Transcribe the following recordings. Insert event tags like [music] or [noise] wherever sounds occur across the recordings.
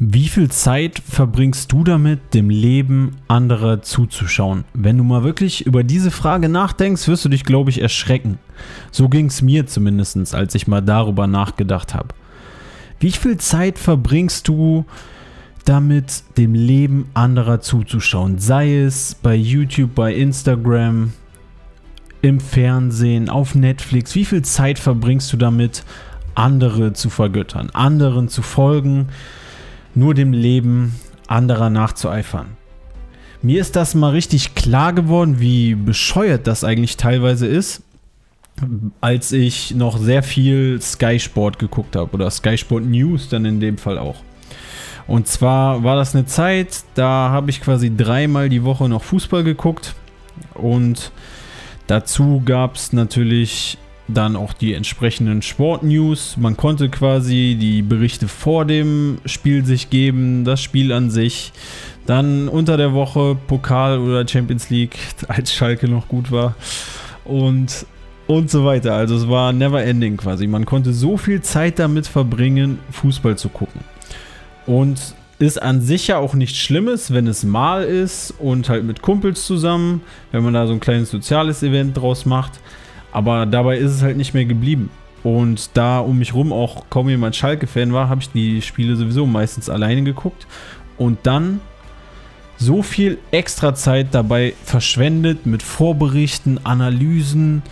Wie viel Zeit verbringst du damit, dem Leben anderer zuzuschauen? Wenn du mal wirklich über diese Frage nachdenkst, wirst du dich, glaube ich, erschrecken. So ging es mir zumindest, als ich mal darüber nachgedacht habe. Wie viel Zeit verbringst du damit, dem Leben anderer zuzuschauen? Sei es bei YouTube, bei Instagram, im Fernsehen, auf Netflix. Wie viel Zeit verbringst du damit, andere zu vergöttern, anderen zu folgen? Nur dem Leben anderer nachzueifern. Mir ist das mal richtig klar geworden, wie bescheuert das eigentlich teilweise ist, als ich noch sehr viel Sky Sport geguckt habe oder Sky Sport News dann in dem Fall auch. Und zwar war das eine Zeit, da habe ich quasi dreimal die Woche noch Fußball geguckt und dazu gab es natürlich dann auch die entsprechenden Sportnews. Man konnte quasi die Berichte vor dem Spiel sich geben, das Spiel an sich. Dann unter der Woche Pokal oder Champions League, [laughs] als Schalke noch gut war. Und, und so weiter. Also es war never ending quasi. Man konnte so viel Zeit damit verbringen, Fußball zu gucken. Und ist an sich ja auch nichts Schlimmes, wenn es mal ist und halt mit Kumpels zusammen, wenn man da so ein kleines soziales Event draus macht. Aber dabei ist es halt nicht mehr geblieben. Und da um mich rum auch kaum jemand Schalke-Fan war, habe ich die Spiele sowieso meistens alleine geguckt. Und dann so viel extra Zeit dabei verschwendet mit Vorberichten, Analysen,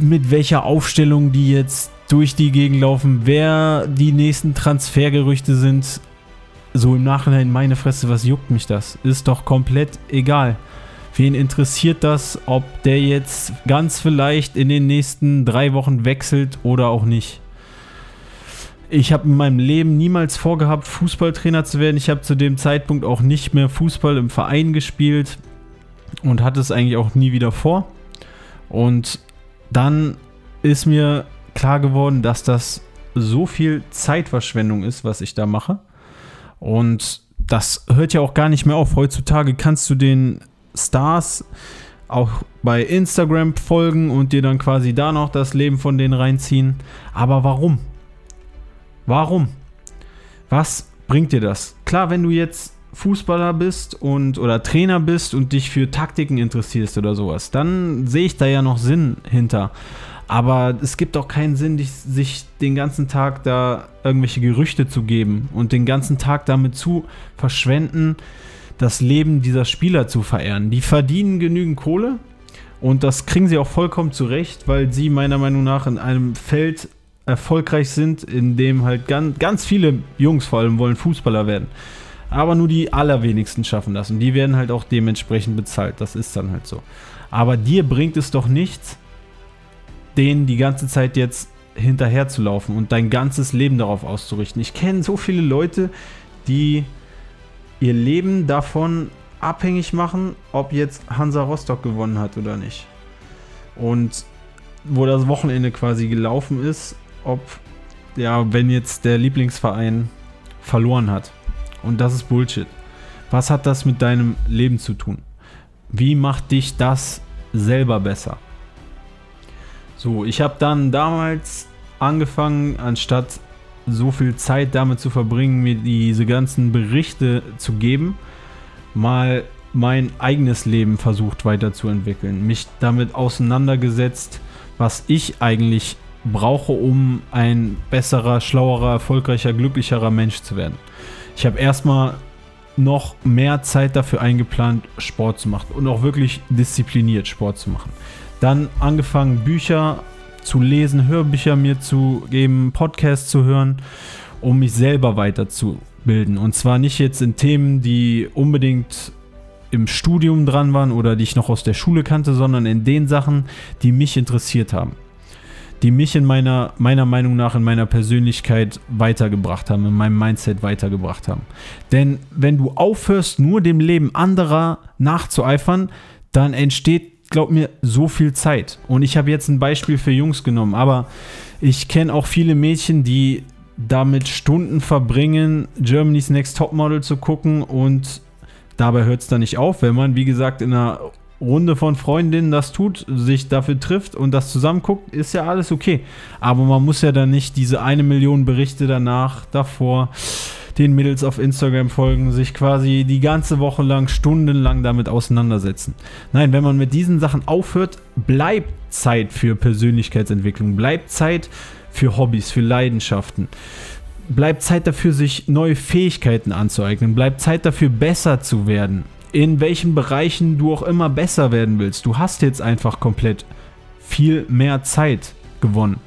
mit welcher Aufstellung die jetzt durch die Gegend laufen, wer die nächsten Transfergerüchte sind. So im Nachhinein, meine Fresse, was juckt mich das? Ist doch komplett egal. Wen interessiert das, ob der jetzt ganz vielleicht in den nächsten drei Wochen wechselt oder auch nicht? Ich habe in meinem Leben niemals vorgehabt, Fußballtrainer zu werden. Ich habe zu dem Zeitpunkt auch nicht mehr Fußball im Verein gespielt und hatte es eigentlich auch nie wieder vor. Und dann ist mir klar geworden, dass das so viel Zeitverschwendung ist, was ich da mache. Und das hört ja auch gar nicht mehr auf. Heutzutage kannst du den Stars auch bei Instagram folgen und dir dann quasi da noch das Leben von denen reinziehen. Aber warum? Warum? Was bringt dir das? Klar, wenn du jetzt Fußballer bist und oder Trainer bist und dich für Taktiken interessierst oder sowas, dann sehe ich da ja noch Sinn hinter. Aber es gibt auch keinen Sinn, sich den ganzen Tag da irgendwelche Gerüchte zu geben und den ganzen Tag damit zu verschwenden, das Leben dieser Spieler zu verehren. Die verdienen genügend Kohle und das kriegen sie auch vollkommen zurecht, weil sie meiner Meinung nach in einem Feld erfolgreich sind, in dem halt ganz, ganz viele Jungs vor allem wollen Fußballer werden. Aber nur die allerwenigsten schaffen das und die werden halt auch dementsprechend bezahlt. Das ist dann halt so. Aber dir bringt es doch nichts, denen die ganze Zeit jetzt hinterher zu laufen und dein ganzes Leben darauf auszurichten. Ich kenne so viele Leute, die ihr Leben davon abhängig machen, ob jetzt Hansa Rostock gewonnen hat oder nicht. Und wo das Wochenende quasi gelaufen ist, ob, ja, wenn jetzt der Lieblingsverein verloren hat. Und das ist Bullshit. Was hat das mit deinem Leben zu tun? Wie macht dich das selber besser? So, ich habe dann damals angefangen, anstatt so viel Zeit damit zu verbringen, mir diese ganzen Berichte zu geben, mal mein eigenes Leben versucht weiterzuentwickeln, mich damit auseinandergesetzt, was ich eigentlich brauche, um ein besserer, schlauerer, erfolgreicher, glücklicherer Mensch zu werden. Ich habe erstmal noch mehr Zeit dafür eingeplant, Sport zu machen und auch wirklich diszipliniert Sport zu machen. Dann angefangen, Bücher zu lesen, Hörbücher mir zu geben, Podcasts zu hören, um mich selber weiterzubilden. Und zwar nicht jetzt in Themen, die unbedingt im Studium dran waren oder die ich noch aus der Schule kannte, sondern in den Sachen, die mich interessiert haben. die mich in meiner, meiner Meinung nach in meiner Persönlichkeit weitergebracht haben, in meinem Mindset weitergebracht haben. Denn wenn du aufhörst, nur dem Leben anderer nachzueifern, dann entsteht, glaub mir, so viel Zeit. Und ich habe jetzt ein Beispiel für Jungs genommen, aber ich kenne auch viele Mädchen, die damit Stunden verbringen, Germany's Next Topmodel zu gucken und dabei hört es dann nicht auf, wenn man, wie gesagt, in einer Runde von Freundinnen das tut, sich dafür trifft und das zusammenguckt, ist ja alles okay. Aber man muss ja dann nicht diese eine Million Berichte danach, davor, den Mädels auf Instagram folgen, sich quasi die ganze Woche lang, stundenlang damit auseinandersetzen. Nein, wenn man mit diesen Sachen aufhört, bleibt Zeit für Persönlichkeitsentwicklung, bleibt Zeit für Hobbys, für Leidenschaften. Bleibt Zeit dafür, sich neue Fähigkeiten anzueignen. Bleibt Zeit dafür, besser zu werden in welchen Bereichen du auch immer besser werden willst. Du hast jetzt einfach komplett viel mehr Zeit gewonnen.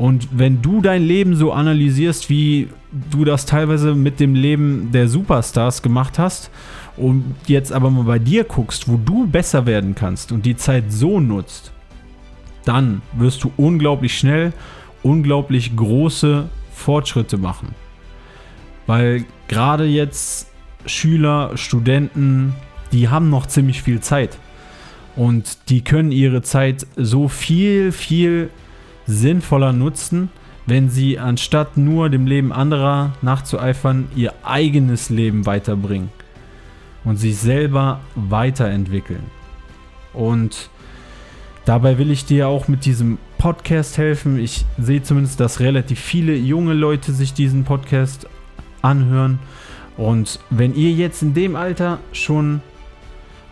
Und wenn du dein Leben so analysierst, wie du das teilweise mit dem Leben der Superstars gemacht hast, und jetzt aber mal bei dir guckst, wo du besser werden kannst und die Zeit so nutzt, dann wirst du unglaublich schnell, unglaublich große Fortschritte machen. Weil gerade jetzt Schüler, Studenten, die haben noch ziemlich viel Zeit. Und die können ihre Zeit so viel, viel sinnvoller nutzen, wenn sie anstatt nur dem Leben anderer nachzueifern, ihr eigenes Leben weiterbringen und sich selber weiterentwickeln. Und dabei will ich dir auch mit diesem Podcast helfen. Ich sehe zumindest, dass relativ viele junge Leute sich diesen Podcast anhören und wenn ihr jetzt in dem Alter schon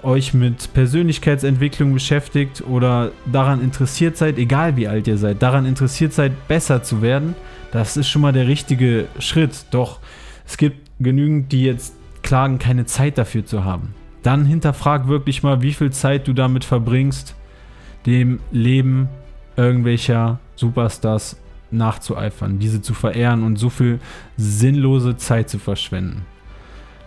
euch mit Persönlichkeitsentwicklung beschäftigt oder daran interessiert seid, egal wie alt ihr seid, daran interessiert seid, besser zu werden, das ist schon mal der richtige Schritt. Doch es gibt genügend, die jetzt klagen, keine Zeit dafür zu haben. Dann hinterfrag wirklich mal, wie viel Zeit du damit verbringst, dem Leben irgendwelcher Superstars nachzueifern, diese zu verehren und so viel sinnlose Zeit zu verschwenden.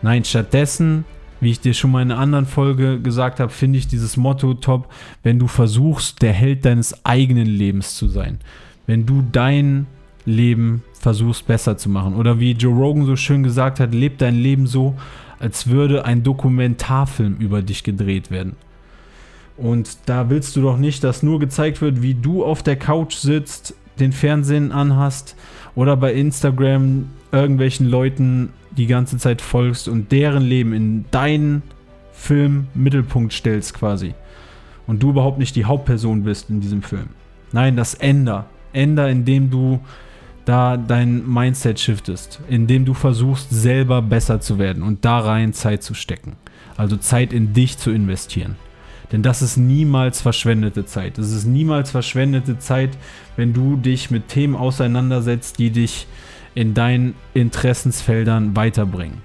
Nein, stattdessen, wie ich dir schon mal in einer anderen Folge gesagt habe, finde ich dieses Motto top, wenn du versuchst, der Held deines eigenen Lebens zu sein. Wenn du dein Leben versuchst besser zu machen. Oder wie Joe Rogan so schön gesagt hat, leb dein Leben so, als würde ein Dokumentarfilm über dich gedreht werden. Und da willst du doch nicht, dass nur gezeigt wird, wie du auf der Couch sitzt, den Fernsehen anhast oder bei Instagram irgendwelchen Leuten die ganze Zeit folgst und deren Leben in deinen Film Mittelpunkt stellst quasi. Und du überhaupt nicht die Hauptperson bist in diesem Film. Nein, das änder. Änder, indem du da dein Mindset shiftest, indem du versuchst, selber besser zu werden und da rein Zeit zu stecken. Also Zeit in dich zu investieren. Denn das ist niemals verschwendete Zeit. Es ist niemals verschwendete Zeit, wenn du dich mit Themen auseinandersetzt, die dich in deinen Interessensfeldern weiterbringen.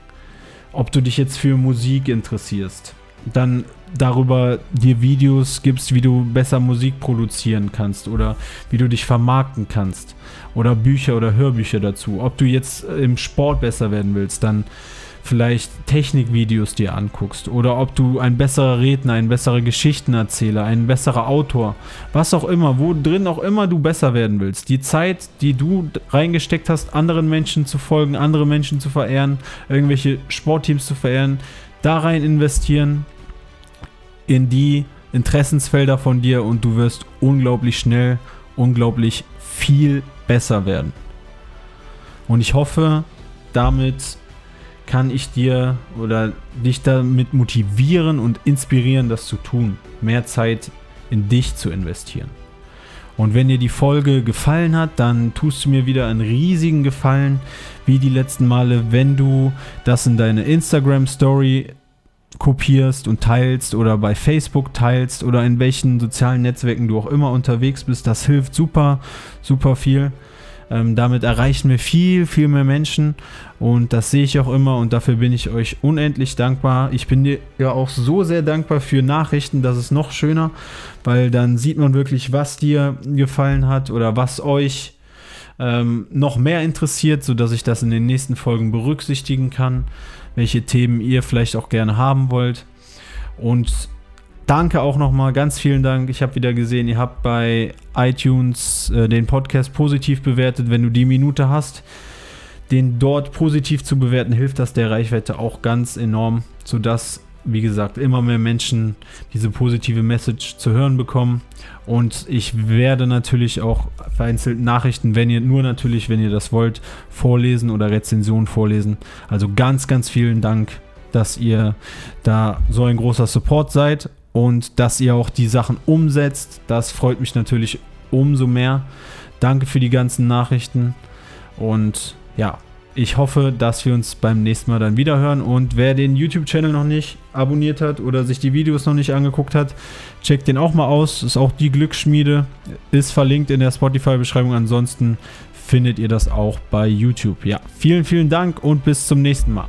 Ob du dich jetzt für Musik interessierst, dann darüber dir Videos gibst, wie du besser Musik produzieren kannst oder wie du dich vermarkten kannst oder Bücher oder Hörbücher dazu. Ob du jetzt im Sport besser werden willst, dann vielleicht Technikvideos dir anguckst oder ob du ein besserer Redner, ein besserer Geschichtenerzähler, ein besserer Autor, was auch immer, wo drin auch immer du besser werden willst. Die Zeit, die du reingesteckt hast, anderen Menschen zu folgen, andere Menschen zu verehren, irgendwelche Sportteams zu verehren, da rein investieren in die Interessensfelder von dir und du wirst unglaublich schnell, unglaublich viel besser werden. Und ich hoffe, damit kann ich dir oder dich damit motivieren und inspirieren, das zu tun, mehr Zeit in dich zu investieren. Und wenn dir die Folge gefallen hat, dann tust du mir wieder einen riesigen Gefallen, wie die letzten Male, wenn du das in deine Instagram Story kopierst und teilst oder bei Facebook teilst oder in welchen sozialen Netzwerken du auch immer unterwegs bist. Das hilft super, super viel. Ähm, damit erreichen wir viel, viel mehr Menschen und das sehe ich auch immer und dafür bin ich euch unendlich dankbar. Ich bin dir ja auch so sehr dankbar für Nachrichten, das ist noch schöner, weil dann sieht man wirklich, was dir gefallen hat oder was euch ähm, noch mehr interessiert, sodass ich das in den nächsten Folgen berücksichtigen kann, welche Themen ihr vielleicht auch gerne haben wollt. Und danke auch nochmal, ganz vielen Dank. Ich habe wieder gesehen, ihr habt bei iTunes äh, den Podcast positiv bewertet. Wenn du die Minute hast, den dort positiv zu bewerten, hilft das der Reichweite auch ganz enorm, sodass, wie gesagt, immer mehr Menschen diese positive Message zu hören bekommen. Und ich werde natürlich auch vereinzelt Nachrichten, wenn ihr nur natürlich, wenn ihr das wollt, vorlesen oder Rezensionen vorlesen. Also ganz, ganz vielen Dank, dass ihr da so ein großer Support seid und dass ihr auch die Sachen umsetzt. Das freut mich natürlich umso mehr. Danke für die ganzen Nachrichten und ja, ich hoffe, dass wir uns beim nächsten Mal dann wieder hören. Und wer den YouTube-Channel noch nicht abonniert hat oder sich die Videos noch nicht angeguckt hat, checkt den auch mal aus. Ist auch die Glücksschmiede. Ist verlinkt in der Spotify-Beschreibung. Ansonsten findet ihr das auch bei YouTube. Ja, vielen, vielen Dank und bis zum nächsten Mal.